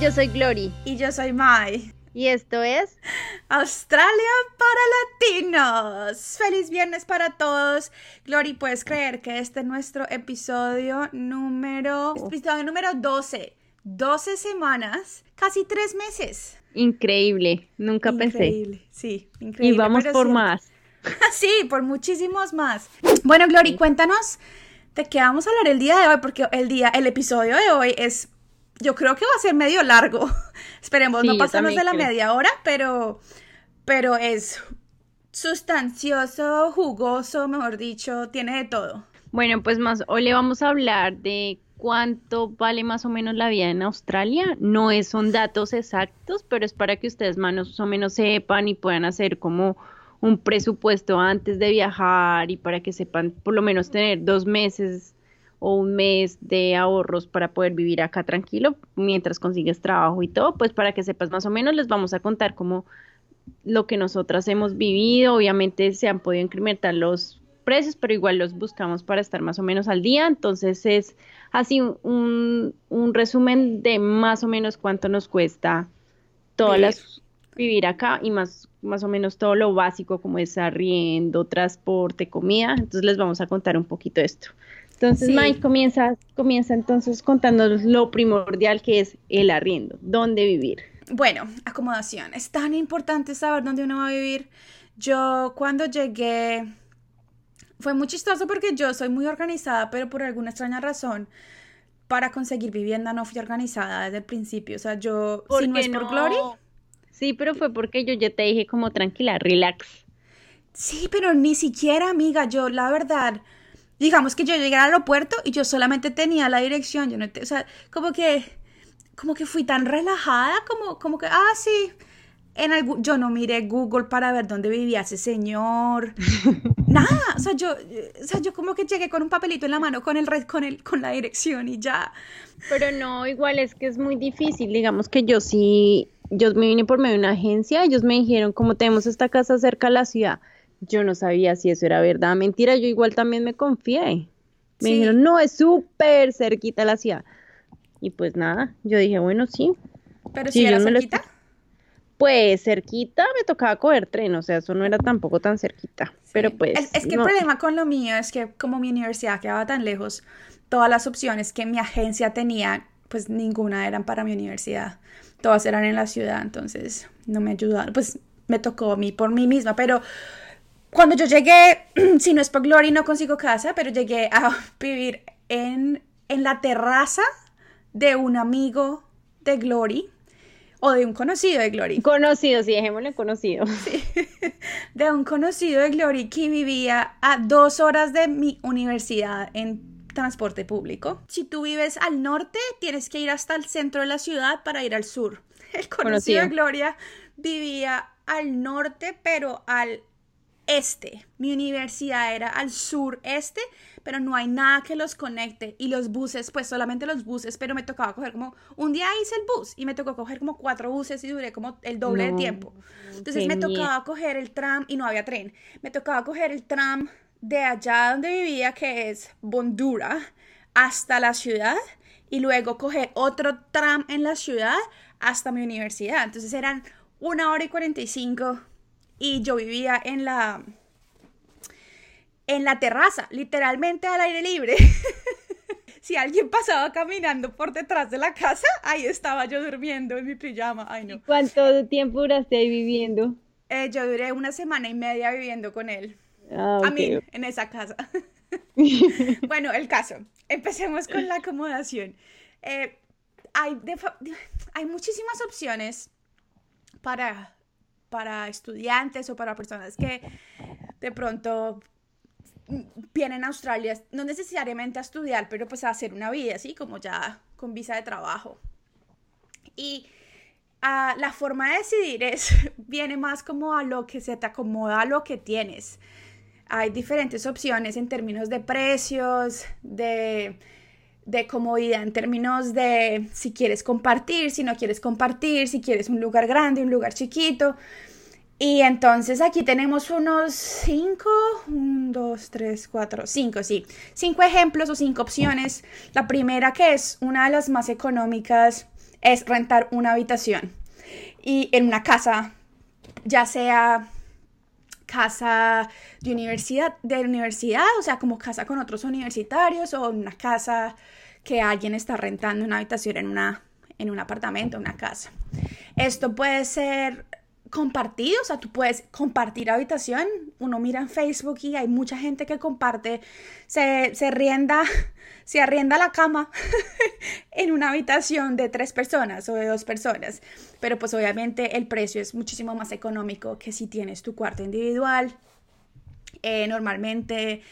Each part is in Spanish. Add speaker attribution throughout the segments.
Speaker 1: yo soy Glory.
Speaker 2: Y yo soy Mai.
Speaker 1: Y esto es
Speaker 2: Australia para Latinos. Feliz viernes para todos. Glory, ¿puedes creer que este es nuestro episodio número... Episodio número 12. 12 semanas, casi tres meses.
Speaker 1: Increíble, nunca
Speaker 2: increíble.
Speaker 1: pensé.
Speaker 2: Sí, increíble.
Speaker 1: Y vamos por más.
Speaker 2: sí, por muchísimos más. Bueno, Glory, cuéntanos de qué vamos a hablar el día de hoy, porque el día, el episodio de hoy es yo creo que va a ser medio largo. Esperemos no pasarnos de la media hora, pero, pero es sustancioso, jugoso, mejor dicho, tiene de todo.
Speaker 1: Bueno, pues más, hoy le vamos a hablar de cuánto vale más o menos la vida en Australia. No es, son datos exactos, pero es para que ustedes más o menos sepan y puedan hacer como un presupuesto antes de viajar y para que sepan por lo menos tener dos meses o un mes de ahorros para poder vivir acá tranquilo mientras consigues trabajo y todo, pues para que sepas más o menos les vamos a contar como lo que nosotras hemos vivido, obviamente se han podido incrementar los precios, pero igual los buscamos para estar más o menos al día, entonces es así un, un resumen de más o menos cuánto nos cuesta todas las vivir acá y más más o menos todo lo básico como es arriendo, transporte, comida, entonces les vamos a contar un poquito esto. Entonces, Mike comienza, comienza entonces contándonos lo primordial que es el arriendo, dónde vivir.
Speaker 2: Bueno, acomodación. Es tan importante saber dónde uno va a vivir. Yo cuando llegué, fue muy chistoso porque yo soy muy organizada, pero por alguna extraña razón, para conseguir vivienda no fui organizada desde el principio. O sea, yo,
Speaker 1: si no es por Glory. Sí, pero fue porque yo ya te dije como tranquila, relax.
Speaker 2: Sí, pero ni siquiera, amiga, yo la verdad digamos que yo llegué al aeropuerto y yo solamente tenía la dirección, yo no, o sea, como que, como que fui tan relajada, como, como que, ah, sí, en algún, yo no miré Google para ver dónde vivía ese señor, nada, o sea, yo, o sea, yo como que llegué con un papelito en la mano con el, con el, con la dirección y ya.
Speaker 1: Pero no, igual es que es muy difícil, digamos que yo sí, yo me vine por medio de una agencia, ellos me dijeron, como tenemos esta casa cerca de la ciudad, yo no sabía si eso era verdad, mentira, yo igual también me confié. Me dijeron, no, es súper cerquita la ciudad. Y pues nada, yo dije, bueno, sí.
Speaker 2: ¿Pero si era cerquita?
Speaker 1: Pues cerquita me tocaba coger tren, o sea, eso no era tampoco tan cerquita. Pero pues.
Speaker 2: Es, que el problema con lo mío es que, como mi universidad quedaba tan lejos, todas las opciones que mi agencia tenía, pues ninguna eran para mi universidad. Todas eran en la ciudad, entonces no me ayudaron. Pues me tocó a mí por mí misma, pero cuando yo llegué, si no es por Glory, no consigo casa, pero llegué a vivir en, en la terraza de un amigo de Glory o de un conocido de Glory.
Speaker 1: Conocido, sí, dejémosle conocido.
Speaker 2: De un conocido de Glory que vivía a dos horas de mi universidad en transporte público. Si tú vives al norte, tienes que ir hasta el centro de la ciudad para ir al sur. El conocido de Gloria vivía al norte, pero al este. Mi universidad era al sureste, pero no hay nada que los conecte. Y los buses, pues solamente los buses, pero me tocaba coger como, un día hice el bus y me tocó coger como cuatro buses y duré como el doble de tiempo. Entonces me tocaba coger el tram y no había tren. Me tocaba coger el tram de allá donde vivía, que es Bondura, hasta la ciudad y luego coger otro tram en la ciudad hasta mi universidad. Entonces eran una hora y cuarenta y y yo vivía en la en la terraza, literalmente al aire libre. si alguien pasaba caminando por detrás de la casa, ahí estaba yo durmiendo en mi pijama. Ay, no.
Speaker 1: ¿Cuánto tiempo duraste ahí viviendo?
Speaker 2: Eh, yo duré una semana y media viviendo con él. Ah, A mí, en esa casa. bueno, el caso. Empecemos con la acomodación. Eh, hay, hay muchísimas opciones para para estudiantes o para personas que de pronto vienen a Australia, no necesariamente a estudiar, pero pues a hacer una vida, así como ya con visa de trabajo. Y ah, la forma de decidir es, viene más como a lo que se te acomoda a lo que tienes. Hay diferentes opciones en términos de precios, de de comodidad en términos de si quieres compartir, si no quieres compartir, si quieres un lugar grande, un lugar chiquito. Y entonces aquí tenemos unos cinco, un, dos, tres, cuatro, cinco, sí, cinco ejemplos o cinco opciones. La primera que es una de las más económicas es rentar una habitación y en una casa, ya sea casa de universidad, de universidad, o sea, como casa con otros universitarios o una casa que alguien está rentando una habitación en, una, en un apartamento, una casa. Esto puede ser compartido, o sea, tú puedes compartir habitación. Uno mira en Facebook y hay mucha gente que comparte, se, se se arrienda la cama en una habitación de tres personas o de dos personas. Pero pues obviamente el precio es muchísimo más económico que si tienes tu cuarto individual. Eh, normalmente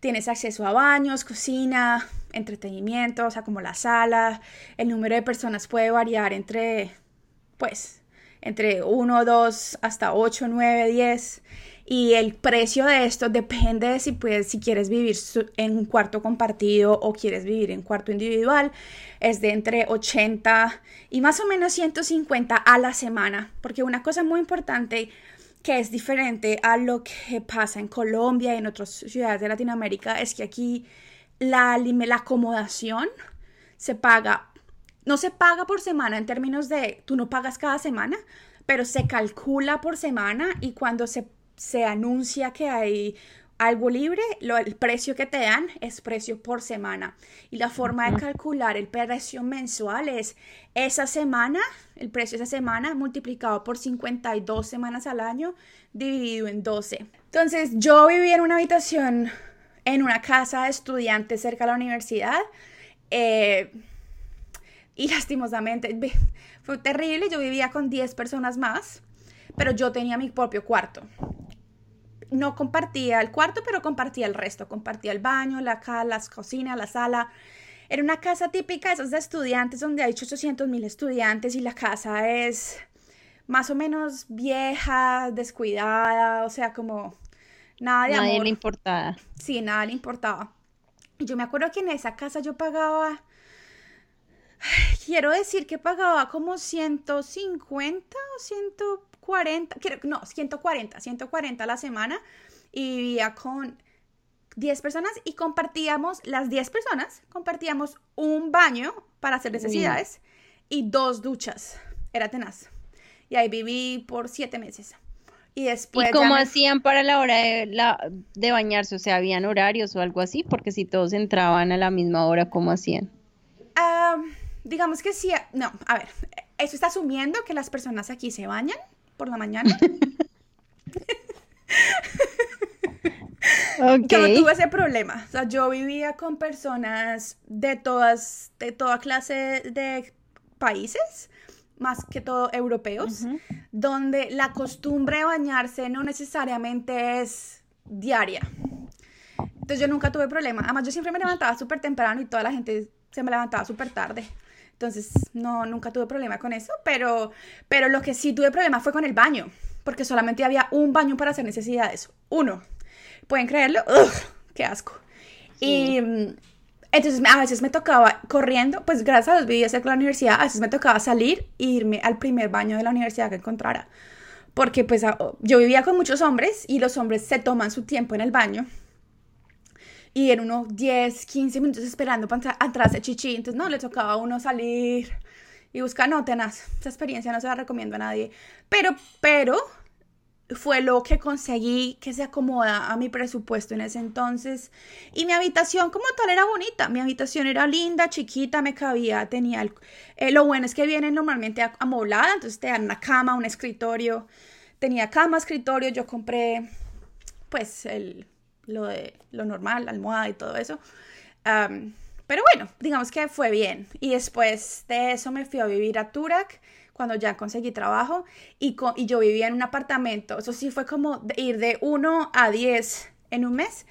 Speaker 2: tienes acceso a baños, cocina, entretenimiento, o sea, como la sala. El número de personas puede variar entre, pues, entre 1, 2 hasta 8, 9, 10. Y el precio de esto depende de si, si quieres vivir en un cuarto compartido o quieres vivir en cuarto individual. Es de entre 80 y más o menos 150 a la semana. Porque una cosa muy importante que es diferente a lo que pasa en Colombia y en otras ciudades de Latinoamérica es que aquí la, la acomodación se paga no se paga por semana en términos de, tú no pagas cada semana, pero se calcula por semana y cuando se, se anuncia que hay algo libre, lo, el precio que te dan es precio por semana. Y la forma de calcular el precio mensual es esa semana, el precio de esa semana multiplicado por 52 semanas al año, dividido en 12. Entonces, yo viví en una habitación, en una casa de estudiantes cerca de la universidad. Eh, y lastimosamente fue terrible, yo vivía con 10 personas más, pero yo tenía mi propio cuarto. No compartía el cuarto, pero compartía el resto, compartía el baño, la, las cocina, la sala. Era una casa típica, esas de estudiantes, donde hay 800 mil estudiantes y la casa es más o menos vieja, descuidada, o sea, como nada de
Speaker 3: Nadie le importaba.
Speaker 2: Sí, nada le importaba. Yo me acuerdo que en esa casa yo pagaba quiero decir que pagaba como 150 o 140, no, 140, 140 a la semana y vivía con 10 personas y compartíamos, las 10 personas, compartíamos un baño para hacer necesidades y dos duchas. Era tenaz. Y ahí viví por 7 meses. Y después...
Speaker 3: ¿Y cómo hacían para la hora de, la, de bañarse? O sea, ¿habían horarios o algo así? Porque si todos entraban a la misma hora, ¿cómo hacían?
Speaker 2: Ah digamos que sí, no, a ver, eso está asumiendo que las personas aquí se bañan por la mañana. Yo no tuve ese problema. O sea, yo vivía con personas de todas, de toda clase de países, más que todo europeos, donde la costumbre de bañarse no necesariamente es diaria. Entonces yo nunca tuve problema. Además, yo siempre me levantaba súper temprano y toda la gente se me levantaba súper tarde. Entonces, no, nunca tuve problema con eso, pero, pero lo que sí tuve problema fue con el baño, porque solamente había un baño para hacer necesidades. Uno. ¿Pueden creerlo? ¡Qué asco! Y mm, entonces a veces me tocaba corriendo, pues gracias a vivía cerca de la universidad, a veces me tocaba salir e irme al primer baño de la universidad que encontrara. Porque pues yo vivía con muchos hombres y los hombres se toman su tiempo en el baño y en unos 10, 15 minutos esperando para atrás de chichi. Entonces, no, le tocaba a uno salir y buscar, no, tenaz, esa experiencia no se la recomiendo a nadie. Pero, pero, fue lo que conseguí que se acomoda a mi presupuesto en ese entonces. Y mi habitación como tal era bonita. Mi habitación era linda, chiquita, me cabía, tenía el... Eh, lo bueno es que vienen normalmente amoblada, entonces te dan una cama, un escritorio. Tenía cama, escritorio, yo compré pues el lo de lo normal, la almohada y todo eso. pero bueno, digamos que fue bien. Y después de eso me fui a vivir a Turak cuando ya conseguí trabajo y, y yo vivía en un apartamento. Eso sí fue como ir de 1 a 10 en un mes,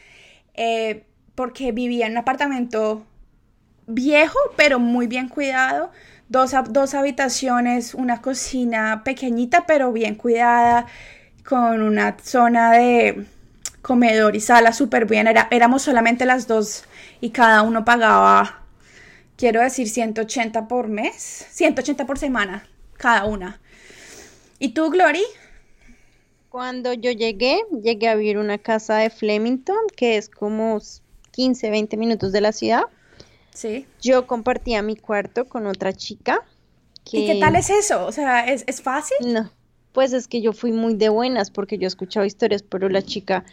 Speaker 2: eh, porque vivía en un apartamento viejo, pero muy bien cuidado. Dos, dos habitaciones, una cocina pequeñita, pero bien cuidada, con una zona de comedor y sala súper bien. Era, éramos solamente las dos y cada uno pagaba, quiero decir, 180 por mes, 180 por semana, cada una. ¿Y tú, Glory?
Speaker 3: Cuando yo llegué, llegué a vivir una casa de Flemington, que es como 15, 20 minutos de la ciudad.
Speaker 2: Sí.
Speaker 3: Yo compartía mi cuarto con otra chica
Speaker 2: ¿Y qué tal es eso? O sea, ¿es, ¿es fácil?
Speaker 1: No, pues es que yo fui muy de buenas porque yo he escuchado historias, pero la chica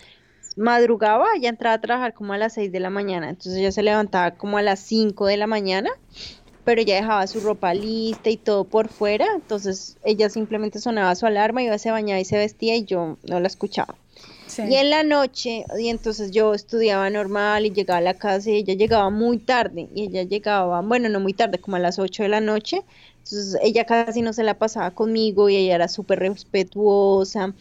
Speaker 1: madrugaba, ya entraba a trabajar como a las 6 de la mañana, entonces ella se levantaba como a las 5 de la mañana, pero ya dejaba su ropa lista y todo por fuera, entonces ella simplemente sonaba su alarma, iba, se bañaba y se vestía y yo no la escuchaba. Y en la noche, y entonces yo estudiaba normal y llegaba a la casa y ella llegaba muy tarde, y ella llegaba, bueno, no muy tarde, como a las 8 de la noche, entonces ella casi no se la pasaba conmigo y ella era súper respetuosa,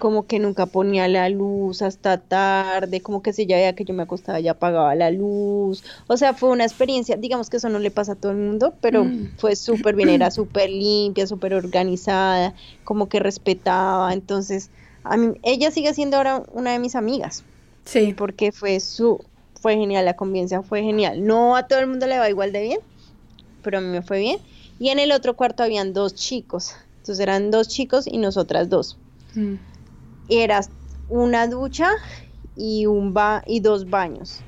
Speaker 1: como que nunca ponía la luz hasta tarde, como que si ya veía que yo me acostaba ya apagaba la luz. O sea, fue una experiencia, digamos que eso no le pasa a todo el mundo, pero mm. fue súper bien, era súper limpia, súper organizada, como que respetaba. Entonces, a mí, ella sigue siendo ahora una de mis amigas. Sí. Porque fue su, fue genial, la convivencia fue genial. No a todo el mundo le va igual de bien, pero a mí me fue bien. Y en el otro cuarto habían dos chicos. Entonces eran dos chicos y nosotras dos. Mm. Era una ducha y, un ba y dos baños.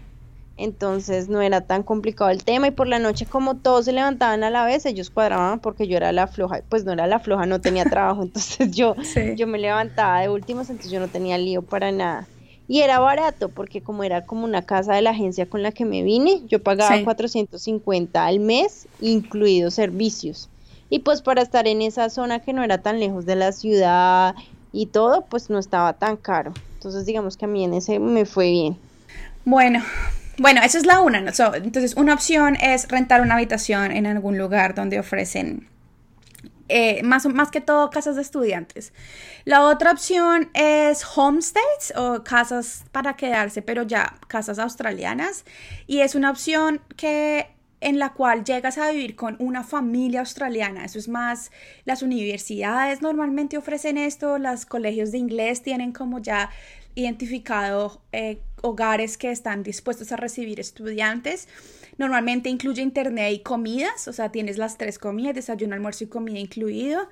Speaker 1: Entonces no era tan complicado el tema y por la noche como todos se levantaban a la vez, ellos cuadraban porque yo era la floja, pues no era la floja, no tenía trabajo, entonces yo, yo me levantaba de últimos, entonces yo no tenía lío para nada. Y era barato porque como era como una casa de la agencia con la que me vine, yo pagaba 450 al mes, incluidos servicios. Y pues para estar en esa zona que no era tan lejos de la ciudad y todo, pues no estaba tan caro. Entonces digamos que a mí en ese me fue bien.
Speaker 2: Bueno, bueno, esa es la una. entonces una opción es rentar una habitación en algún lugar donde ofrecen eh, más, más que todo casas de estudiantes. La otra opción es homestays o casas para quedarse, pero ya casas australianas. Y es una opción que en la cual llegas a vivir con una familia australiana. Eso es más, las universidades normalmente ofrecen esto, los colegios de inglés tienen como ya identificado eh, hogares que están dispuestos a recibir estudiantes. Normalmente incluye internet y comidas, o sea, tienes las tres comidas, desayuno, almuerzo y comida incluido.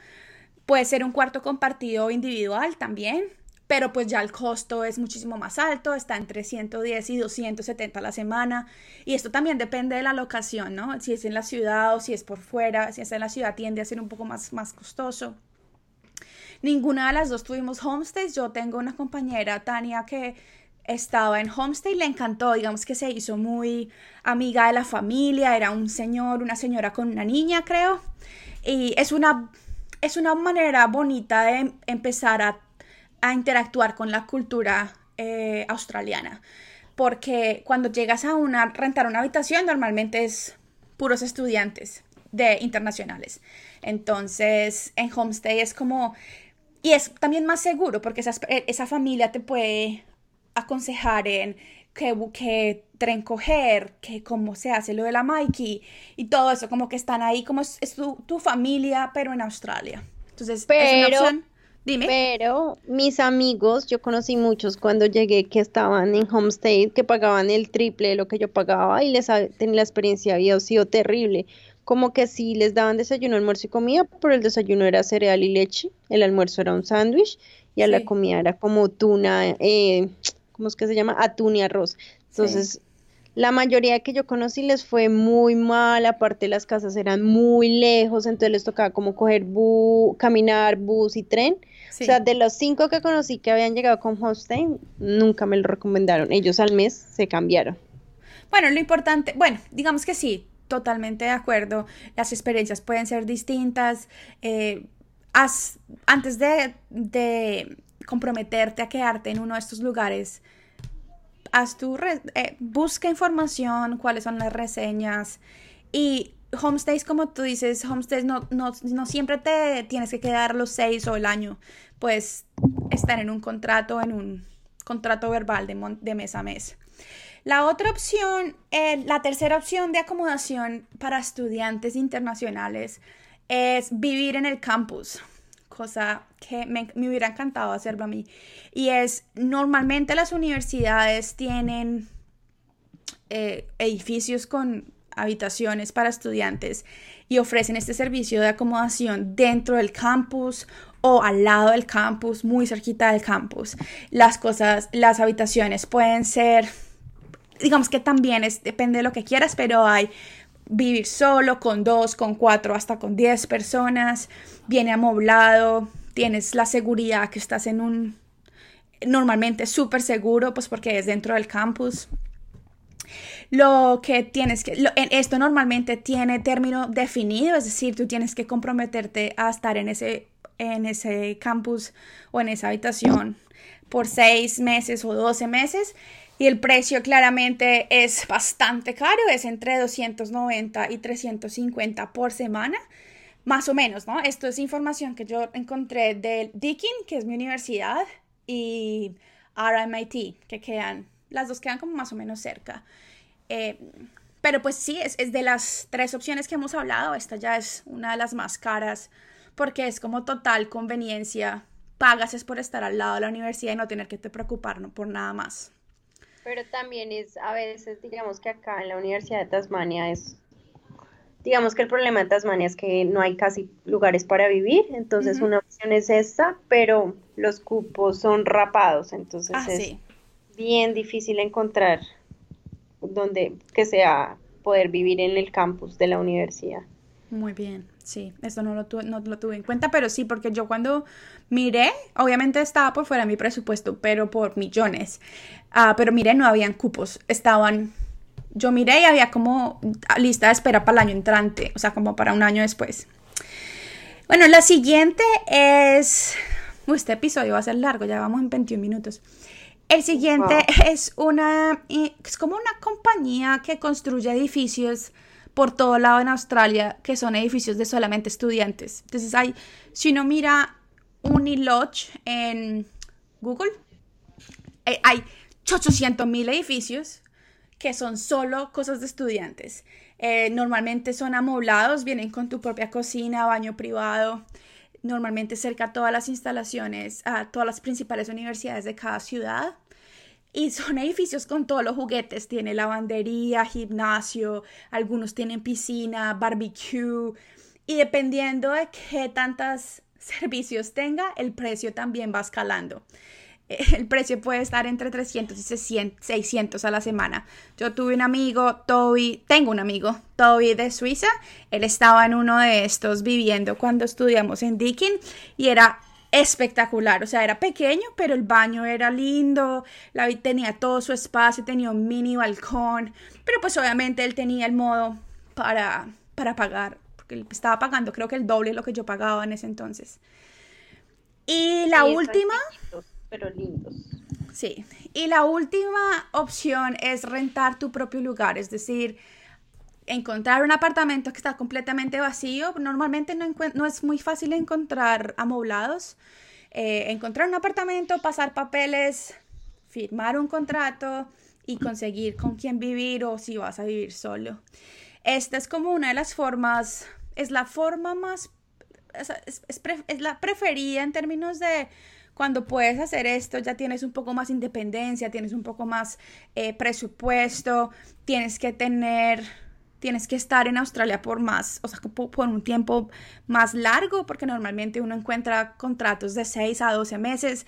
Speaker 2: Puede ser un cuarto compartido individual también, pero pues ya el costo es muchísimo más alto, está entre 110 y 270 a la semana. Y esto también depende de la locación, ¿no? Si es en la ciudad o si es por fuera, si es en la ciudad tiende a ser un poco más, más costoso. Ninguna de las dos tuvimos homestays. Yo tengo una compañera, Tania, que estaba en homestay, le encantó, digamos que se hizo muy amiga de la familia, era un señor, una señora con una niña, creo. Y es una, es una manera bonita de empezar a, interactuar con la cultura eh, australiana. Porque cuando llegas a una, rentar una habitación, normalmente es puros estudiantes de internacionales. Entonces, en homestay es como y es también más seguro porque esa, esa familia te puede aconsejar en qué, qué tren coger, que cómo se hace lo de la Mikey y todo eso, como que están ahí, como es, tu, familia, pero en Australia. Entonces,
Speaker 1: pero, es una opción. Dime. Pero mis amigos, yo conocí muchos cuando llegué que estaban en homestay, que pagaban el triple de lo que yo pagaba y les tenía la experiencia había sido terrible como que sí les daban desayuno, almuerzo y comida, pero el desayuno era cereal y leche, el almuerzo era un sándwich y a la comida era como tuna, eh, ¿cómo es que se llama? Atún y arroz. Entonces, la mayoría que yo conocí les fue muy mal, aparte las casas eran muy lejos, entonces les tocaba como coger bu caminar, bus y tren. O sea, de los cinco que conocí que habían llegado con Hostain, nunca me lo recomendaron. Ellos al mes se cambiaron.
Speaker 2: Bueno, lo importante, bueno, digamos que sí, totalmente de acuerdo. Las experiencias pueden ser distintas. Eh, antes de, comprometerte a quedarte en uno de estos lugares, haz tu eh, busca información, cuáles son las reseñas y homestays, como tú dices, homestays no, no, no, siempre te tienes que quedar los seis o el año, pues estar en un contrato, en un contrato verbal de, de mes a mes. La otra opción, eh, la tercera opción de acomodación para estudiantes internacionales es vivir en el campus, cosa que me, hubiera encantado hacerlo a mí. Y es, normalmente las universidades tienen eh, edificios con habitaciones para estudiantes y ofrecen este servicio de acomodación dentro del campus o al lado del campus, muy cerquita del campus. Las cosas, las habitaciones pueden ser digamos que también es, depende de lo que quieras, pero hay vivir solo, con dos, con cuatro, hasta con diez personas, viene amoblado, tienes la seguridad que estás en un normalmente súper seguro, pues porque es dentro del campus. Lo que tienes que, esto normalmente tiene término definido, es decir, tú tienes que comprometerte a estar en ese, en ese campus o en esa habitación por seis meses o doce meses. Y el precio claramente es bastante caro, es entre 290 y 350 por semana, más o menos, ¿no? Esto es información que yo encontré del Deakin, que es mi universidad, y RMIT, que quedan, las dos quedan como más o menos cerca. Eh, pero pues sí, es, de las tres opciones que hemos hablado, esta ya es una de las más caras porque es como total conveniencia. Pagas es por estar al lado de la universidad y no tener que te preocupar por nada más.
Speaker 3: Pero también es, a veces, digamos que acá en la Universidad de Tasmania es, digamos que el problema de Tasmania es que no hay casi lugares para vivir, entonces una opción es esta, pero los cupos son rapados, entonces ah, es bien difícil encontrar donde que sea poder vivir en el campus de la universidad.
Speaker 2: Muy bien, sí, eso no lo, tuve, no lo tuve en cuenta, pero sí, porque yo cuando miré, obviamente estaba por fuera de mi presupuesto, pero por millones, uh, pero miré, no habían cupos, estaban, yo miré y había como lista de espera para el año entrante, o sea, como para un año después. Bueno, la siguiente es, este episodio va a ser largo, ya vamos en 21 minutos. El siguiente es una, es como una compañía que construye edificios por todo lado en Australia que son edificios de solamente estudiantes. Entonces hay, si uno mira Unilodge en Google, eh, hay 800 mil edificios que son solo cosas de estudiantes. Eh, normalmente son amoblados, vienen con tu propia cocina, baño privado, normalmente cerca a todas las instalaciones, a todas las principales universidades de cada ciudad. Y son edificios con todos los juguetes. Tiene lavandería, gimnasio, algunos tienen piscina, barbecue. Y dependiendo de qué tantos servicios tenga, el precio también va escalando. El precio puede estar entre 300 y 600 a la semana. Yo tuve un amigo, Toby, tengo un amigo, Toby de Suiza. Él estaba en uno de estos viviendo cuando estudiamos en Deakin y era espectacular, o sea, era pequeño, pero el baño era lindo, la, tenía todo su espacio, tenía un mini balcón, pero pues obviamente él tenía el modo para, para pagar, porque él estaba pagando creo que el doble de lo que yo pagaba en ese entonces. Y la última...
Speaker 3: pero lindos.
Speaker 2: Sí, y la última opción es rentar tu propio lugar, es decir, encontrar un apartamento que está completamente vacío, normalmente no, no es muy fácil encontrar amoblados. Eh, encontrar un apartamento, pasar papeles, firmar un contrato y conseguir con quién vivir o si vas a vivir solo. Esta es como una de las formas, es la forma más, es, la preferida en términos de cuando puedes hacer esto, ya tienes un poco más independencia, tienes un poco más eh, presupuesto, tienes que tener tienes que estar en Australia por más, o sea, por un tiempo más largo, porque normalmente uno encuentra contratos de 6 a 12 meses.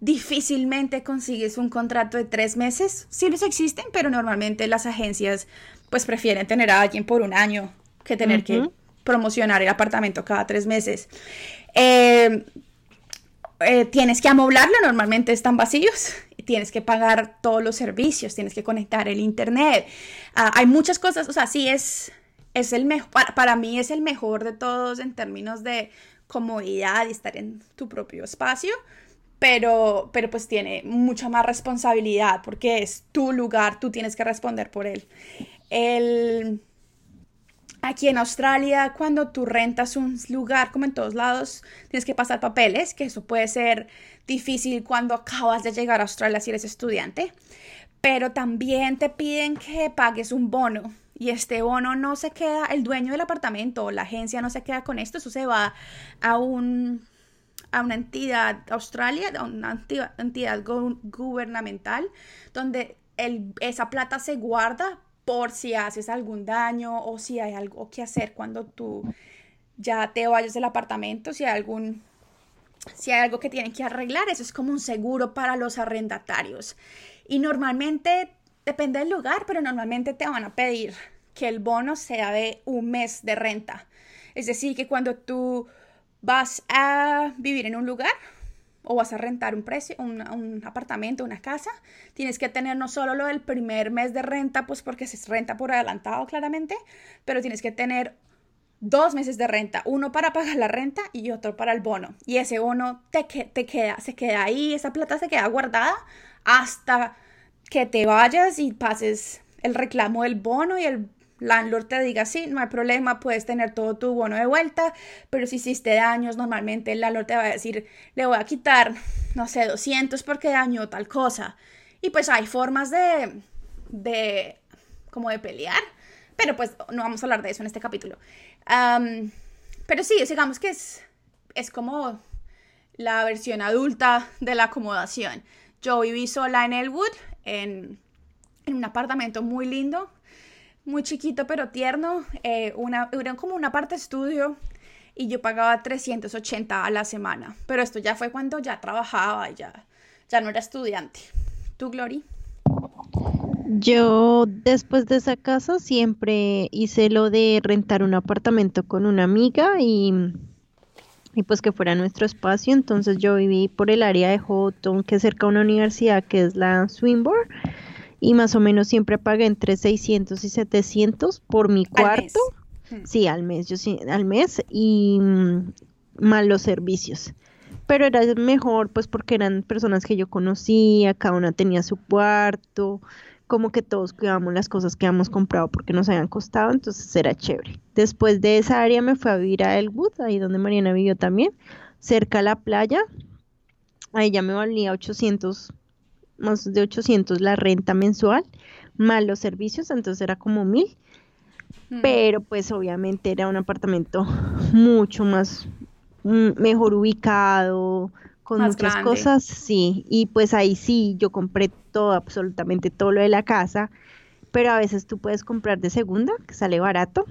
Speaker 2: Difícilmente consigues un contrato de 3 meses. Sí los existen, pero normalmente las agencias pues prefieren tener a alguien por un año que tener que promocionar el apartamento cada 3 meses. Eh, eh, tienes que amoblarlo, normalmente están vacíos tienes que pagar todos los servicios, tienes que conectar el internet. Ah, hay muchas cosas, o sea, sí es, es el mejor, para, mí es el mejor de todos en términos de comodidad y estar en tu propio espacio, pero, pero pues tiene mucha más responsabilidad porque es tu lugar, tú tienes que responder por él. El Aquí en Australia, cuando tú rentas un lugar, como en todos lados, tienes que pasar papeles, que eso puede ser difícil cuando acabas de llegar a Australia si eres estudiante, pero también te piden que pagues un bono y este bono no se queda, el dueño del apartamento o la agencia no se queda con esto, eso se va a un a una entidad Australia, a una entidad, gubernamental, donde esa plata se guarda por si haces algún daño o si hay algo que hacer cuando tú ya te vayas del apartamento, si hay algún si hay algo que tienen que arreglar, eso es como un seguro para los arrendatarios. Y normalmente depende del lugar, pero normalmente te van a pedir que el bono sea de un mes de renta. Es decir, que cuando tú vas a vivir en un lugar o vas a rentar un precio, un, apartamento, una casa, tienes que tener no solo lo del primer mes de renta, pues porque se renta por adelantado claramente, pero tienes que tener dos meses de renta, uno para pagar la renta y otro para el bono. Y ese bono te, te queda, se queda ahí, esa plata se queda guardada hasta que te vayas y pases el reclamo del bono y el landlord te diga, sí, no hay problema, puedes tener todo tu bono de vuelta, pero si hiciste daños, normalmente el landlord te va a decir, le voy a quitar, no sé, 200 porque dañó tal cosa. Y pues hay formas de, de, como de pelear, pero pues no vamos a hablar de eso en este capítulo. pero sí, digamos que es, es como la versión adulta de la acomodación. Yo viví sola en Elwood, en, en un apartamento muy lindo, muy chiquito pero tierno, eh, una, era como una parte estudio y yo pagaba 380 a la semana, pero esto ya fue cuando ya trabajaba, ya, ya no era estudiante. ¿Tú, Glory?
Speaker 1: Yo después de esa casa siempre hice lo de rentar un apartamento con una amiga y, y pues que fuera nuestro espacio. Entonces yo viví por el área de Houghton, que es cerca de una universidad que es la Swinburne y más o menos siempre pagué entre 600 y 700 por mi cuarto. Hmm. Sí, al mes, yo sí, al mes y mm, más los servicios. Pero era mejor pues porque eran personas que yo conocía, cada una tenía su cuarto, como que todos cuidábamos las cosas que habíamos comprado porque nos habían costado, entonces era chévere. Después de esa área me fui a vivir a Elwood, ahí donde Mariana vivió también, cerca a la playa. Ahí ya me valía 800 más de 800 la renta mensual, más los servicios, entonces era como mil. Mm. Pero pues obviamente era un apartamento mucho más mm, mejor ubicado, con muchas cosas, sí, y pues ahí sí, yo compré todo, absolutamente todo lo de la casa, pero a veces tú puedes comprar de segunda, que sale barato,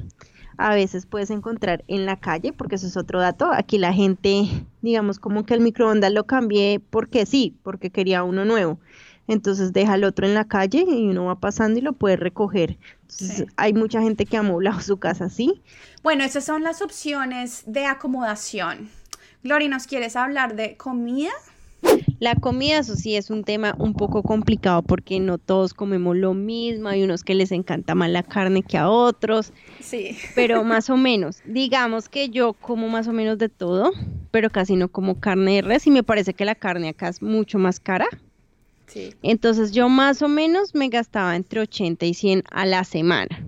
Speaker 1: a veces puedes encontrar en la calle, porque eso es otro dato. Aquí la gente, digamos, como que el microondas lo cambié porque sí, porque quería uno nuevo. Entonces deja el otro en la calle y uno va pasando y lo puede recoger. Entonces hay mucha gente que ha moblado su casa así.
Speaker 2: Bueno, esas son las opciones de acomodación. Gloria, ¿nos quieres hablar de comida?
Speaker 1: La comida, eso sí, es un tema un poco complicado porque no todos comemos lo mismo, hay unos que les encanta más la carne que a otros.
Speaker 2: Sí.
Speaker 1: Pero más o menos, digamos que yo como más o menos de todo, pero casi no como carne de res y me parece que la carne acá es mucho más cara. Sí. Entonces yo más o menos me gastaba entre 80 y 100 a la semana.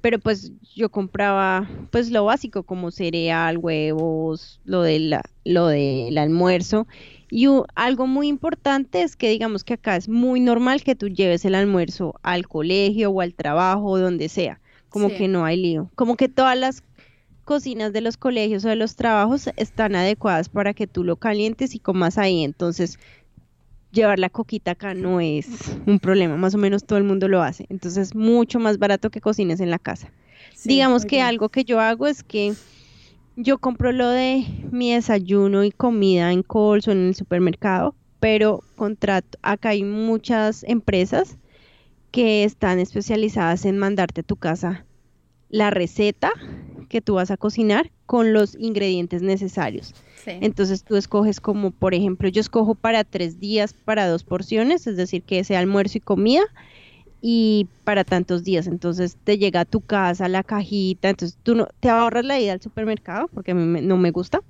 Speaker 1: Pero pues yo compraba pues lo básico como cereal, huevos, lo, de lo del almuerzo y algo muy importante es que digamos que acá es muy normal que tú lleves el almuerzo al colegio o al trabajo o donde sea, como que no hay lío, como que todas las cocinas de los colegios o de los trabajos están adecuadas para que tú lo calientes y comas ahí, entonces llevar la coquita acá no es un problema, más o menos todo el mundo lo hace, entonces es mucho más barato que cocines en la casa. digamos que algo que yo hago es que yo compro lo de mi desayuno y comida en Coles o en el supermercado, pero contrato, acá hay muchas empresas que están especializadas en mandarte a tu casa la receta que tú vas a cocinar con los ingredientes necesarios. Entonces tú escoges como, por ejemplo, yo escojo para tres días para dos porciones, es decir, que sea almuerzo y comida, y para tantos días. Entonces te llega a tu casa la cajita, entonces tú no, te ahorras la ida al supermercado porque a mí no me gusta.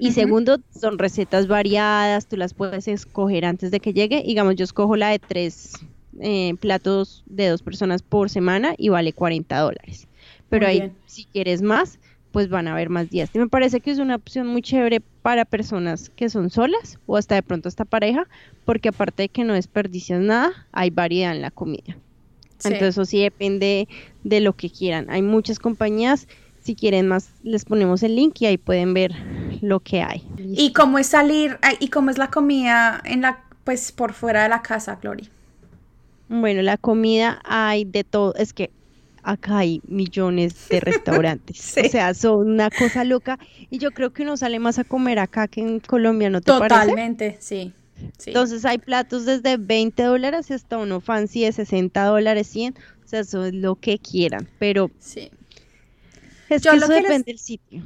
Speaker 1: Y segundo, son recetas variadas, tú las puedes escoger antes de que llegue. Digamos, yo escojo la de tres eh, platos de dos personas por semana y vale 40 dólares. Pero ahí, si quieres más, pues van a haber más días. Y me parece que es una opción muy chévere para personas que son solas o hasta de pronto esta pareja, porque aparte de que no desperdicias nada, hay variedad en la comida. Entonces eso sí depende de lo que quieran. Hay muchas compañías, si quieren más les ponemos el link y ahí pueden ver lo que hay.
Speaker 2: ¿Y cómo es salir y cómo es la comida en la pues por fuera de la casa, Glory?
Speaker 1: Bueno, la comida hay de todo, es que acá hay millones de restaurantes. O sea, son una cosa loca. Y yo creo que uno sale más a comer acá que en Colombia, ¿no te
Speaker 2: Totalmente, sí.
Speaker 1: Entonces hay platos desde 20 dólares hasta uno fancy de 60 dólares, 100. O sea, eso es lo que quieran. Pero sí. es que eso depende del sitio.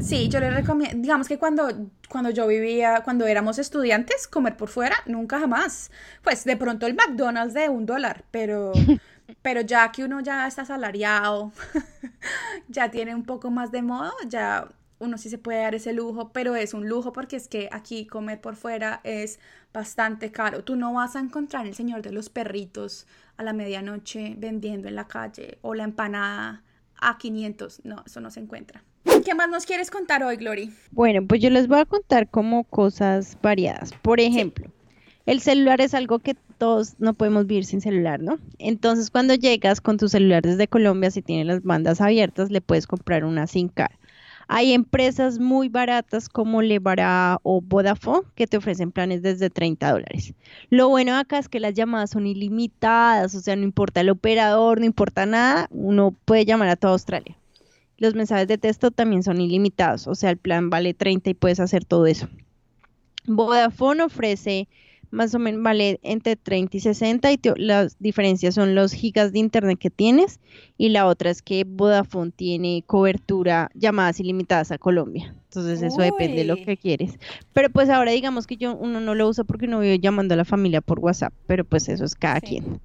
Speaker 2: Sí, yo les recomiendo, digamos que cuando, cuando yo vivía, cuando éramos estudiantes, comer por fuera, nunca jamás. Pues de pronto el McDonald's de un dólar, pero, pero ya que uno ya está asalariado, ya tiene un poco más de modo, ya uno sí se puede dar ese lujo, pero es un lujo porque es que aquí comer por fuera es bastante caro. Tú no vas a encontrar el señor de los perritos a la medianoche vendiendo en la calle o la empanada a 500. No, eso no se encuentra. ¿Qué más nos quieres contar hoy, Glory?
Speaker 1: Bueno, pues yo les voy a contar como cosas variadas. Por ejemplo, el celular es algo que todos no podemos vivir sin celular, ¿no? Entonces, cuando llegas con tu celular desde Colombia, si tiene las bandas abiertas, le puedes comprar una SIM card. Hay empresas muy baratas como Levara o Vodafone que te ofrecen planes desde 30 dólares. Lo bueno acá es que las llamadas son ilimitadas, o sea, no importa el operador, no importa nada, uno puede llamar a toda Australia. Los mensajes de texto también son ilimitados, o sea, el plan vale 30 y puedes hacer todo eso. Vodafone ofrece más o menos vale entre 30 y 60 y las diferencias son los gigas de internet que tienes y la otra es que Vodafone tiene cobertura llamadas ilimitadas a Colombia. Entonces eso depende de lo que quieres. Pero pues ahora digamos que yo uno no lo usa porque no voy llamando a la familia por WhatsApp, pero pues eso es cada quien.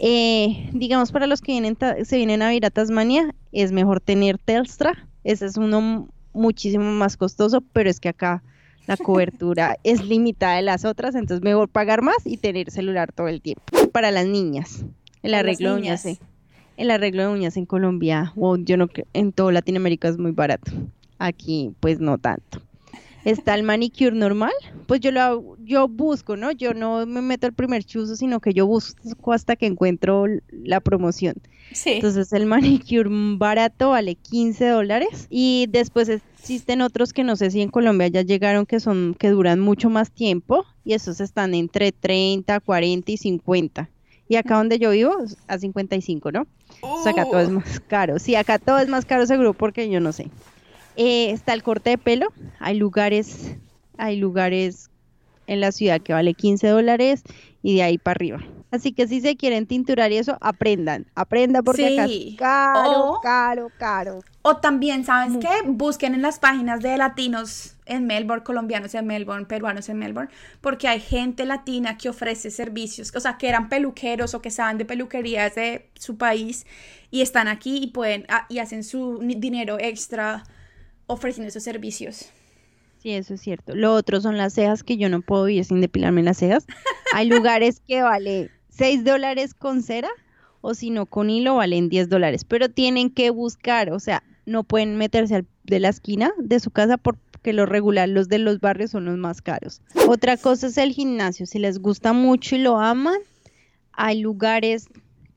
Speaker 1: Eh, digamos para los que vienen se vienen a ir a Tasmania es mejor tener Telstra. Ese es uno muchísimo más costoso, pero es que acá la cobertura es limitada de las otras, entonces mejor pagar más y tener celular todo el tiempo. Para las niñas, el arreglo de uñas, el arreglo de uñas en Colombia, wow, yo no en todo Latinoamérica es muy barato. Aquí pues no tanto. Está el manicure normal, pues yo lo yo busco, ¿no? Yo no me meto el primer chuzo, sino que yo busco hasta que encuentro la promoción. Sí. Entonces el manicure barato vale 15 dólares y después existen otros que no sé si en Colombia ya llegaron que son que duran mucho más tiempo y esos están entre 30, 40 y 50. Y acá donde yo vivo, a 55, ¿no? O sea, acá todo es uh. más caro. Sí, acá todo es más caro seguro porque yo no sé. Eh, está el corte de pelo. Hay lugares, hay lugares en la ciudad que vale 15 dólares y de ahí para arriba. Así que si se quieren tinturar y eso, aprendan, aprendan porque acá es caro, caro, caro.
Speaker 2: O también, ¿sabes qué? Busquen en las páginas de latinos en Melbourne, colombianos en Melbourne, peruanos en Melbourne, porque hay gente latina que ofrece servicios, o sea, que eran peluqueros o que saben de peluquerías de su país y están aquí y pueden, ah, y hacen su dinero extra ofreciendo esos servicios.
Speaker 1: Sí, eso es cierto. Lo otro son las cejas, que yo no puedo ir sin depilarme las cejas. Hay lugares que vale 6 dólares con cera, o si no con hilo valen 10 dólares, pero tienen que buscar, o sea, no pueden meterse al, de la esquina de su casa porque lo regular, los de los barrios son los más caros. Otra cosa es el gimnasio, si les gusta mucho y lo aman, hay lugares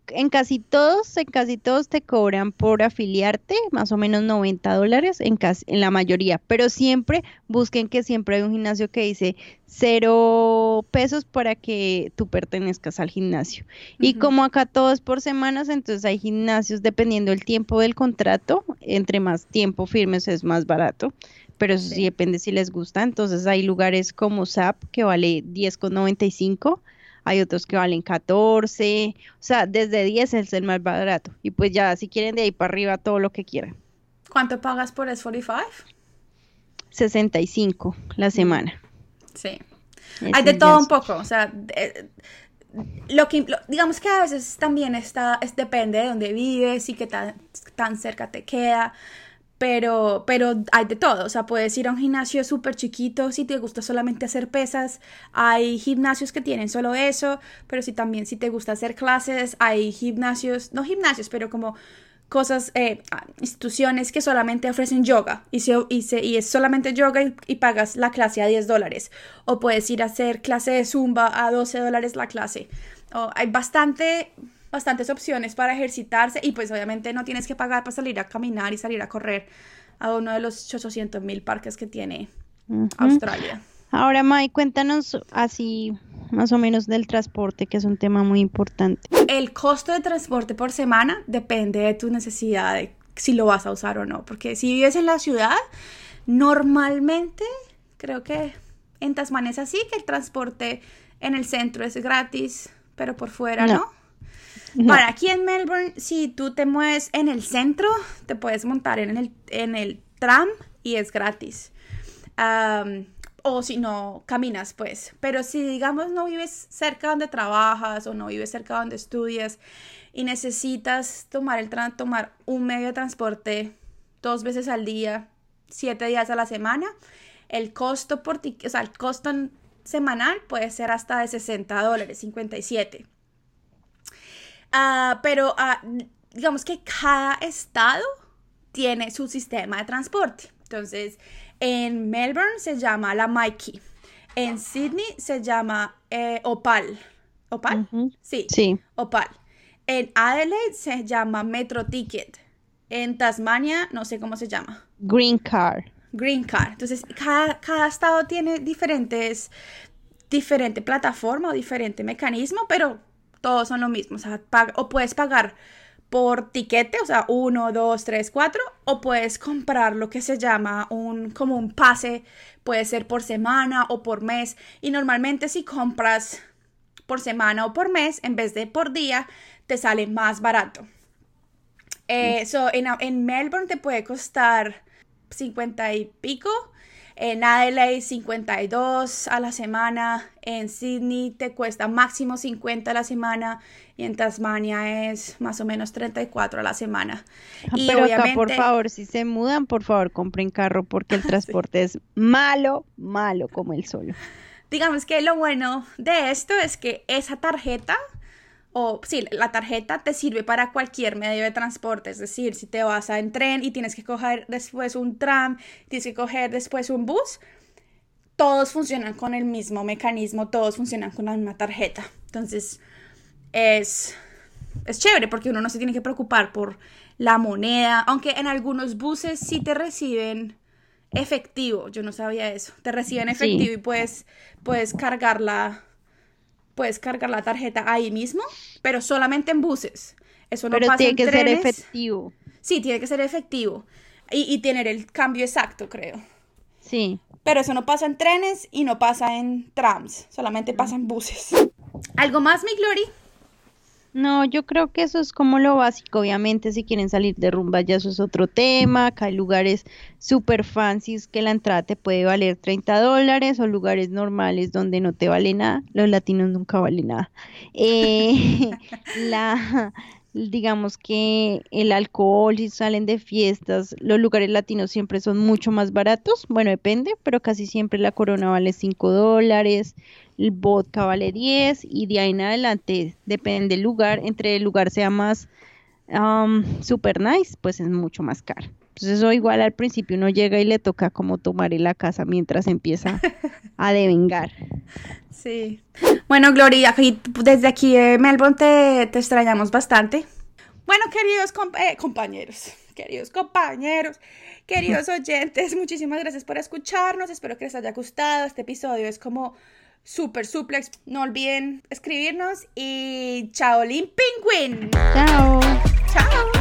Speaker 1: en casi todos, en casi todos te cobran por afiliarte, más o menos 90 dólares en, en la mayoría, pero siempre busquen que siempre hay un gimnasio que dice cero pesos para que tú pertenezcas al gimnasio. Y como acá todo es por semanas, entonces hay gimnasios dependiendo del tiempo del contrato, entre más tiempo firmes es más barato pero eso sí. depende si les gusta. Entonces hay lugares como SAP que vale 10,95 hay otros que valen 14, o sea, desde 10 es el más barato. Y pues ya, si quieren de ahí para arriba, todo lo que quieran.
Speaker 2: ¿Cuánto pagas por S45?
Speaker 1: 65 la semana.
Speaker 2: Sí. Hay de todo un poco, o sea, lo que digamos que a veces también está es, depende de dónde vives y qué tan, tan cerca te queda pero, pero hay de todo, o sea, puedes ir a un gimnasio súper chiquito si te gusta solamente hacer pesas, hay gimnasios que tienen solo eso, pero si también si te gusta hacer clases, hay gimnasios, no gimnasios, pero como cosas, eh, ah, instituciones que solamente ofrecen yoga y, y, y es solamente yoga y, pagas la clase a 10 dólares, o puedes ir a hacer clase de zumba a 12 dólares la clase, hay bastante bastantes opciones para ejercitarse y pues obviamente no tienes que pagar para salir a caminar y salir a correr a uno de los 800 mil parques que tiene Australia.
Speaker 1: Ahora, Mai, cuéntanos así más o menos del transporte, que es un tema muy importante.
Speaker 2: El costo de transporte por semana depende de tu necesidad, de si lo vas a usar o no, porque si vives en la ciudad, normalmente creo que En Tasmania es así, que el transporte en el centro es gratis, pero por fuera no. ¿no? Aquí en Melbourne, si tú te mueves en el centro, te puedes montar en el, en el tram y es gratis. o si no, caminas, pues. Pero si, digamos, no vives cerca donde trabajas o no vives cerca donde estudias y necesitas tomar, el tomar un medio de transporte dos veces al día, siete días a la semana, el costo por o sea, el costo semanal puede ser hasta de 60 dólares, 57. Ah, pero ah, digamos que cada estado tiene su sistema de transporte. Entonces, en Melbourne se llama la Mikey. En Sydney se llama eh, Opal. ¿Opal? Sí. Sí. Opal. En Adelaide se llama Metro Ticket. En Tasmania, no sé cómo se llama.
Speaker 1: Green Car.
Speaker 2: Green Card. Entonces, cada, cada estado tiene diferentes, diferente plataforma o diferente mecanismo, pero todos son lo mismo. O, sea, o puedes pagar por tiquete, o sea, uno, dos, tres, cuatro, o puedes comprar lo que se llama un, como un pase, puede ser por semana o por mes, y normalmente si compras por semana o por mes, en vez de por día, te sale más barato. En, en Melbourne te puede costar 50 y pico. En Adelaide 52 a la semana, en Sydney te cuesta máximo 50 a la semana y en Tasmania es más o menos 34 a la semana.
Speaker 1: Ah, y Pero acá por favor, si se mudan, por favor compren carro porque el transporte es malo, malo como el solo.
Speaker 2: Digamos que lo bueno de esto es que esa tarjeta o sí, la tarjeta te sirve para cualquier medio de transporte, es decir, si te vas a en tren y tienes que coger después un tram, tienes que coger después un bus, todos funcionan con el mismo mecanismo, todos funcionan con la misma tarjeta. Entonces, es, es chévere porque uno no se tiene que preocupar por la moneda, aunque en algunos buses sí te reciben efectivo, yo no sabía eso, te reciben efectivo y puedes, puedes cargarla puedes cargar la tarjeta ahí mismo, pero solamente en buses. Eso no pero tiene que ser efectivo. Sí, tiene que ser efectivo. Y, tener el cambio exacto, creo.
Speaker 1: Sí.
Speaker 2: Pero eso no pasa en trenes y no pasa en trams, solamente pasa en buses. ¿Algo más, mi Glory?
Speaker 1: No, yo creo que eso es como lo básico. Obviamente, si quieren salir de rumba, ya eso es otro tema. Acá hay lugares super fancies que la entrada te puede valer 30 dólares o lugares normales donde no te vale nada. Los latinos nunca valen nada. Eh, la, digamos que el alcohol, si salen de fiestas, los lugares latinos siempre son mucho más baratos. Bueno, depende, pero casi siempre la corona vale 5 dólares el vodka vale 10 y de ahí en adelante, depende del lugar, entre el lugar sea más um, super nice, pues es mucho más caro. Entonces eso igual al principio uno llega y le toca como tomar en la casa mientras empieza a devengar.
Speaker 2: Sí. Bueno, Gloria, desde aquí de Melbourne te, extrañamos bastante. Bueno, queridos eh, compañeros, queridos compañeros, queridos oyentes, muchísimas gracias por escucharnos. Espero que les haya gustado. Este episodio es como Super Suplex. No olviden escribirnos y chao, Lin Penguin.
Speaker 1: Chao.
Speaker 2: Chao.